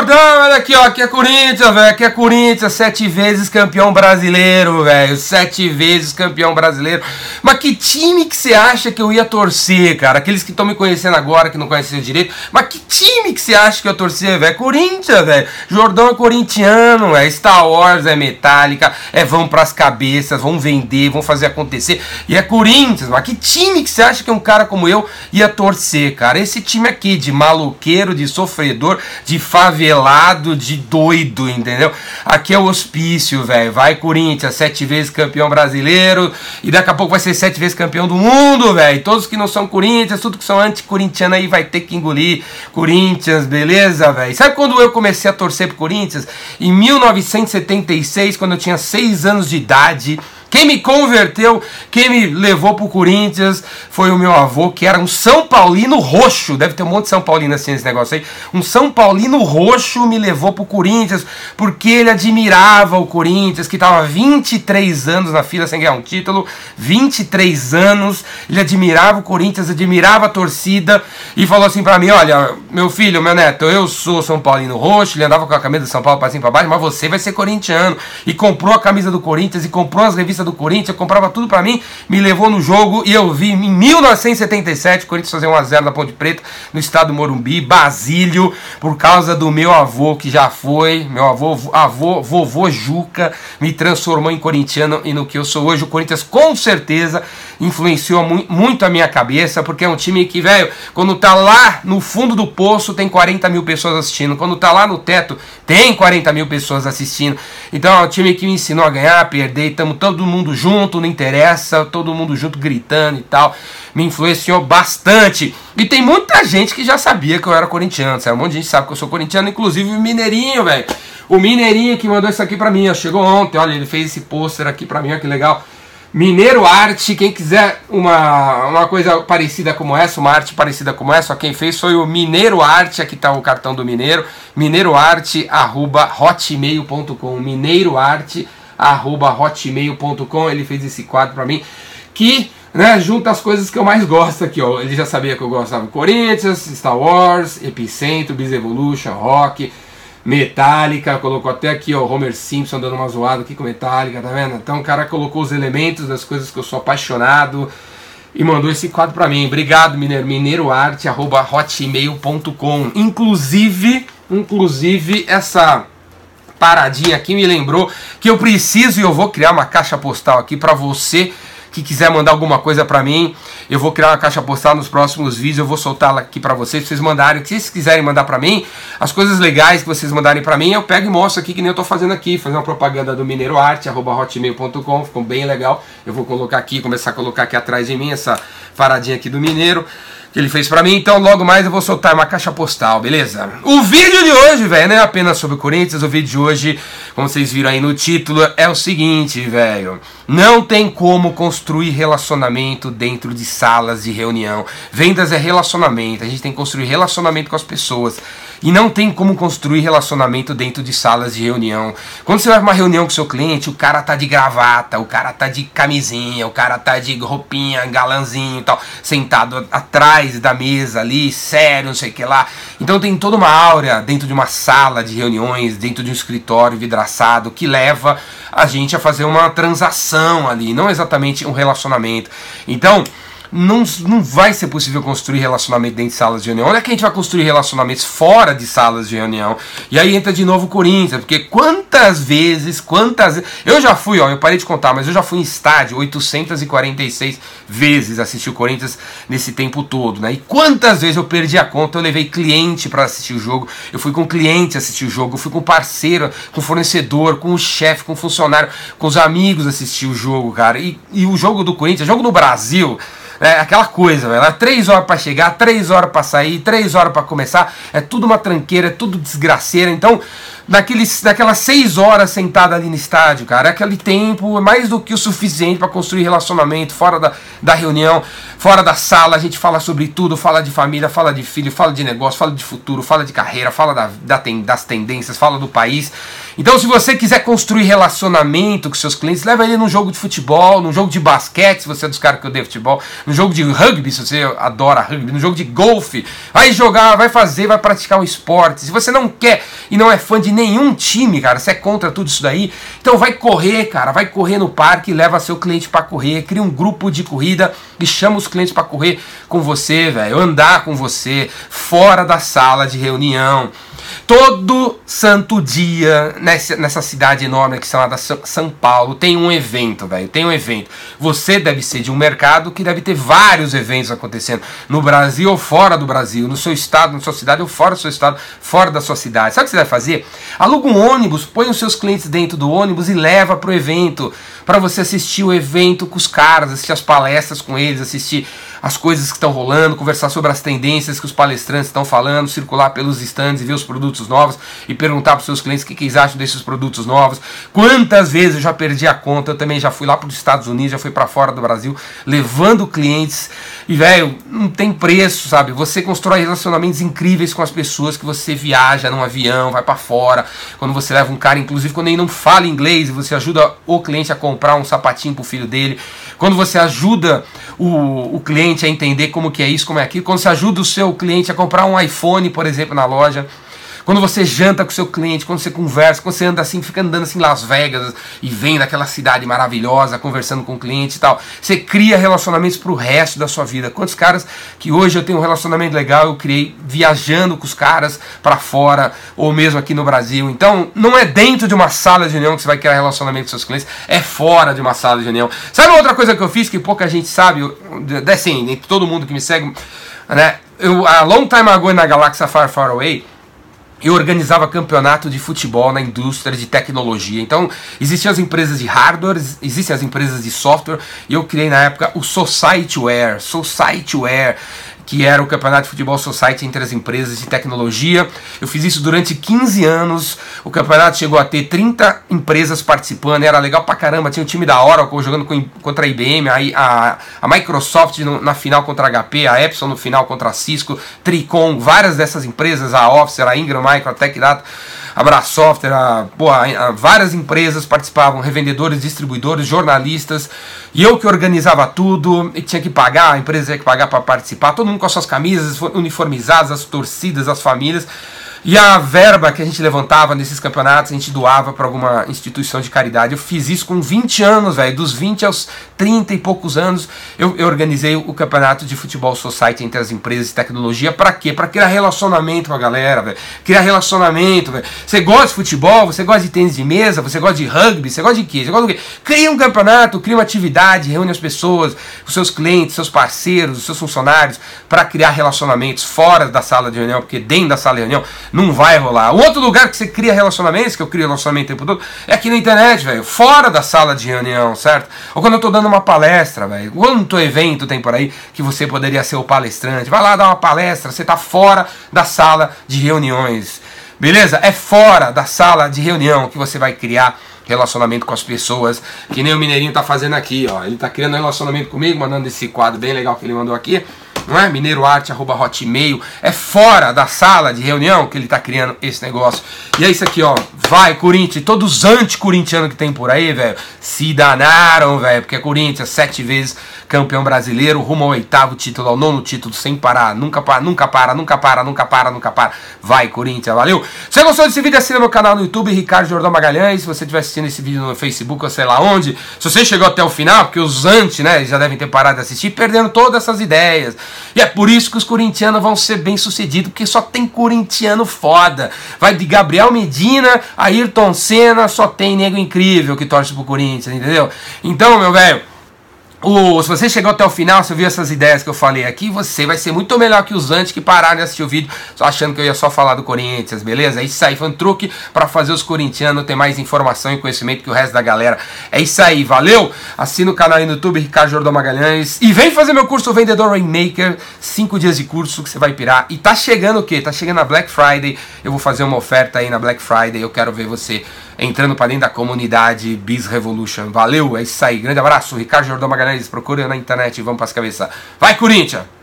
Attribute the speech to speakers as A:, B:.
A: Jordão, olha aqui, ó, aqui é Corinthians, velho, aqui é Corinthians, sete vezes campeão brasileiro, velho, sete vezes campeão brasileiro. Mas que time que você acha que eu ia torcer, cara? Aqueles que estão me conhecendo agora, que não conhecem direito, mas que time que você acha que eu ia torcer, velho? Corinthians, velho. Jordão é corintiano, é Star Wars, é Metallica, é vão pras cabeças, vão vender, vão fazer acontecer. E é Corinthians, mas que time que você acha que um cara como eu ia torcer, cara? Esse time aqui de maloqueiro, de sofredor, de favelado, de doido, entendeu? Aqui é o hospício, velho. Vai Corinthians, sete vezes campeão brasileiro, e daqui a pouco vai ser sete vezes campeão do mundo, velho. Todos que não são Corinthians, tudo que são anti-corintiano aí vai ter que engolir Corinthians, beleza, velho? Sabe quando eu comecei a torcer pro Corinthians? Em 1976, quando eu tinha seis anos de idade. Quem me converteu, quem me levou pro Corinthians foi o meu avô, que era um São Paulino roxo. Deve ter um monte de São Paulino assim nesse negócio aí. Um São Paulino roxo me levou pro Corinthians porque ele admirava o Corinthians, que tava 23 anos na fila sem ganhar um título. 23 anos. Ele admirava o Corinthians, admirava a torcida e falou assim para mim: Olha, meu filho, meu neto, eu sou São Paulino roxo. Ele andava com a camisa do São Paulo pra cima pra baixo, mas você vai ser corintiano. E comprou a camisa do Corinthians e comprou as revistas do Corinthians, comprava tudo para mim, me levou no jogo e eu vi em 1977 o Corinthians fazer 1x0 na Ponte Preta, no estado do Morumbi, Basílio, por causa do meu avô que já foi, meu avô, avô, vovô Juca, me transformou em corintiano e no que eu sou hoje. O Corinthians com certeza influenciou mu muito a minha cabeça, porque é um time que, velho, quando tá lá no fundo do poço tem 40 mil pessoas assistindo, quando tá lá no teto tem 40 mil pessoas assistindo. Então é um time que me ensinou a ganhar, a perder, estamos todo junto, não interessa, todo mundo junto gritando e tal. Me influenciou bastante. E tem muita gente que já sabia que eu era corintiano, sabe? Um monte de gente sabe que eu sou corintiano, inclusive o Mineirinho, velho. O Mineirinho que mandou isso aqui pra mim, ó, chegou ontem, olha, ele fez esse pôster aqui pra mim, ó, que legal. Mineiro Arte, quem quiser uma, uma coisa parecida como essa, uma arte parecida como essa, quem fez foi o Mineiro Arte, aqui está o cartão do Mineiro, mineiroarte.hotmail.com, mineiroarte.hotmail.com, ele fez esse quadro para mim, que né, junta as coisas que eu mais gosto aqui, ó. Ele já sabia que eu gostava de Corinthians, Star Wars, Epicentro, Biz Evolution, Rock, Metallica, colocou até aqui ó, Homer Simpson dando uma zoada aqui com Metallica, tá vendo? Então o cara colocou os elementos das coisas que eu sou apaixonado e mandou esse quadro para mim. Obrigado, Mineiro, mineiroarte@hotmail.com. Inclusive, inclusive essa paradinha aqui me lembrou que eu preciso e eu vou criar uma caixa postal aqui para você que quiser mandar alguma coisa para mim, eu vou criar uma caixa postal nos próximos vídeos, eu vou soltá-la aqui para vocês, vocês mandarem, se vocês quiserem mandar para mim, as coisas legais que vocês mandarem para mim, eu pego e mostro aqui que nem eu tô fazendo aqui, fazer uma propaganda do mineiroarte@hotmail.com, ficou bem legal. Eu vou colocar aqui, começar a colocar aqui atrás de mim essa paradinha aqui do Mineiro que ele fez para mim, então logo mais eu vou soltar uma caixa postal, beleza? O vídeo de hoje, velho, não é apenas sobre o Corinthians, o vídeo de hoje, como vocês viram aí no título, é o seguinte, velho. Não tem como construir relacionamento dentro de salas de reunião. Vendas é relacionamento, a gente tem que construir relacionamento com as pessoas. E não tem como construir relacionamento dentro de salas de reunião. Quando você vai pra uma reunião com seu cliente, o cara tá de gravata, o cara tá de camisinha, o cara tá de roupinha, galanzinho e tal, sentado atrás da mesa ali, sério, não sei o que lá. Então tem toda uma áurea dentro de uma sala de reuniões, dentro de um escritório vidraçado, que leva a gente a fazer uma transação ali, não exatamente um relacionamento. Então, não, não vai ser possível construir relacionamento dentro de salas de reunião. Olha que a gente vai construir relacionamentos fora de salas de reunião. E aí entra de novo o Corinthians, porque quantas vezes, quantas Eu já fui, ó, eu parei de contar, mas eu já fui em estádio 846 vezes assistir o Corinthians nesse tempo todo, né? E quantas vezes eu perdi a conta, eu levei cliente para assistir o jogo, eu fui com cliente assistir o jogo, eu fui com parceiro, com fornecedor, com o chefe, com o funcionário, com os amigos assistir o jogo, cara. E, e o jogo do Corinthians, jogo no Brasil, é aquela coisa, velho. É três horas para chegar, três horas para sair, três horas para começar. É tudo uma tranqueira, é tudo desgraceira. Então, naqueles, naquelas seis horas sentada ali no estádio, cara, aquele tempo é mais do que o suficiente para construir relacionamento fora da, da reunião. Fora da sala, a gente fala sobre tudo, fala de família, fala de filho, fala de negócio, fala de futuro, fala de carreira, fala da, da das tendências, fala do país. Então, se você quiser construir relacionamento com seus clientes, leva ele num jogo de futebol, num jogo de basquete, se você é dos caras que odeia futebol, num jogo de rugby, se você adora rugby, num jogo de golfe. Vai jogar, vai fazer, vai praticar um esporte. Se você não quer e não é fã de nenhum time, cara, você é contra tudo isso daí, então vai correr, cara, vai correr no parque, leva seu cliente para correr, cria um grupo de corrida e chama os clientes para correr com você, velho, andar com você, fora da sala de reunião. Todo santo dia nessa, nessa cidade enorme que chamada São Paulo tem um evento, velho. Tem um evento. Você deve ser de um mercado que deve ter vários eventos acontecendo no Brasil ou fora do Brasil, no seu estado, na sua cidade ou fora do seu estado, fora da sua cidade. Sabe o que você deve fazer? Aluga um ônibus, põe os seus clientes dentro do ônibus e leva o evento, para você assistir o evento com os caras, assistir as palestras com eles, assistir as coisas que estão rolando, conversar sobre as tendências que os palestrantes estão falando, circular pelos stands e ver os produtos novos e perguntar para os seus clientes o que, que eles acham desses produtos novos. Quantas vezes eu já perdi a conta, eu também já fui lá para os Estados Unidos, já fui para fora do Brasil, levando clientes e, velho, não tem preço, sabe? Você constrói relacionamentos incríveis com as pessoas que você viaja num avião, vai para fora, quando você leva um cara, inclusive quando ele não fala inglês e você ajuda o cliente a comprar um sapatinho pro filho dele, quando você ajuda o, o cliente a entender como que é isso, como é aquilo, quando você ajuda o seu cliente a comprar um iPhone, por exemplo, na loja, quando você janta com seu cliente, quando você conversa, quando você anda assim, fica andando assim em Las Vegas e vem daquela cidade maravilhosa, conversando com o cliente e tal. Você cria relacionamentos para o resto da sua vida. Quantos caras que hoje eu tenho um relacionamento legal, eu criei viajando com os caras para fora ou mesmo aqui no Brasil. Então, não é dentro de uma sala de reunião que você vai criar relacionamento com seus clientes, é fora de uma sala de reunião. Sabe outra coisa que eu fiz que pouca gente sabe, assim, todo mundo que me segue, né? Eu, a long time ago na Galáxia Far Far Away, eu organizava campeonato de futebol na indústria de tecnologia. Então, existiam as empresas de hardware, existem as empresas de software, e eu criei na época o Societyware. Societyware que era o Campeonato de Futebol Society entre as empresas de tecnologia. Eu fiz isso durante 15 anos. O campeonato chegou a ter 30 empresas participando, era legal pra caramba. Tinha o time da Oracle jogando com, contra a IBM, a, a, a Microsoft no, na final contra a HP, a Epson no final contra a Cisco, Tricom, várias dessas empresas, a Officer, a Ingram Micro, a TechData a Brasoftware, a, pô, a, a, várias empresas participavam, revendedores, distribuidores, jornalistas, e eu que organizava tudo, e tinha que pagar, a empresa tinha que pagar para participar, todo mundo com as suas camisas uniformizadas, as torcidas, as famílias. E a verba que a gente levantava nesses campeonatos, a gente doava para alguma instituição de caridade. Eu fiz isso com 20 anos, velho. Dos 20 aos 30 e poucos anos, eu, eu, organizei o campeonato de futebol society entre as empresas de tecnologia. Para quê? Para criar relacionamento com a galera, velho. Criar relacionamento, velho. Você gosta de futebol, você gosta de tênis de mesa, você gosta de rugby, você gosta de quê? Você gosta do quê? Cria um campeonato, cria uma atividade, reúne as pessoas, os seus clientes, seus parceiros, os seus funcionários, para criar relacionamentos fora da sala de reunião, porque dentro da sala de reunião não vai rolar. O outro lugar que você cria relacionamentos, que eu crio relacionamento o tempo todo, é aqui na internet, velho. Fora da sala de reunião, certo? Ou quando eu tô dando uma palestra, velho. Quanto evento tem por aí que você poderia ser o palestrante? Vai lá dar uma palestra, você tá fora da sala de reuniões. Beleza? É fora da sala de reunião que você vai criar relacionamento com as pessoas, que nem o Mineirinho tá fazendo aqui, ó. Ele tá criando relacionamento comigo, mandando esse quadro bem legal que ele mandou aqui não é? mineiroarte.hotmail. É fora da sala de reunião que ele está criando esse negócio. E é isso aqui, ó. Vai, Corinthians. Todos os anti-corintianos que tem por aí, velho, se danaram, velho. Porque Corinthians, sete vezes campeão brasileiro, rumo ao oitavo título, ao nono título, sem parar. Nunca para, nunca para, nunca para, nunca para, nunca para. Vai, Corinthians, valeu. Se você gostou desse vídeo, assina meu canal no YouTube, Ricardo Jordão Magalhães. Se você estiver assistindo esse vídeo no Facebook ou sei lá onde, se você chegou até o final, porque os anti, né, já devem ter parado de assistir, perdendo todas essas ideias. E é por isso que os corintianos vão ser bem sucedidos, porque só tem corintiano foda. Vai de Gabriel Medina, Ayrton Senna, só tem nego incrível que torce pro Corinthians, entendeu? Então, meu velho. O, se você chegou até o final, você viu essas ideias que eu falei aqui, você vai ser muito melhor que os antes que pararam de assistir o vídeo só achando que eu ia só falar do Corinthians, beleza? É isso aí, foi um truque para fazer os corintianos ter mais informação e conhecimento que o resto da galera. É isso aí, valeu? Assina o canal aí no YouTube, Ricardo Jordão Magalhães. E vem fazer meu curso Vendedor Rainmaker, 5 dias de curso que você vai pirar. E tá chegando o quê? Tá chegando a Black Friday, eu vou fazer uma oferta aí na Black Friday, eu quero ver você entrando para dentro da comunidade Biz Revolution. Valeu, é isso aí. Grande abraço. Ricardo Jordão Magalhães, procura na internet vamos para as cabeças. Vai, Corinthians!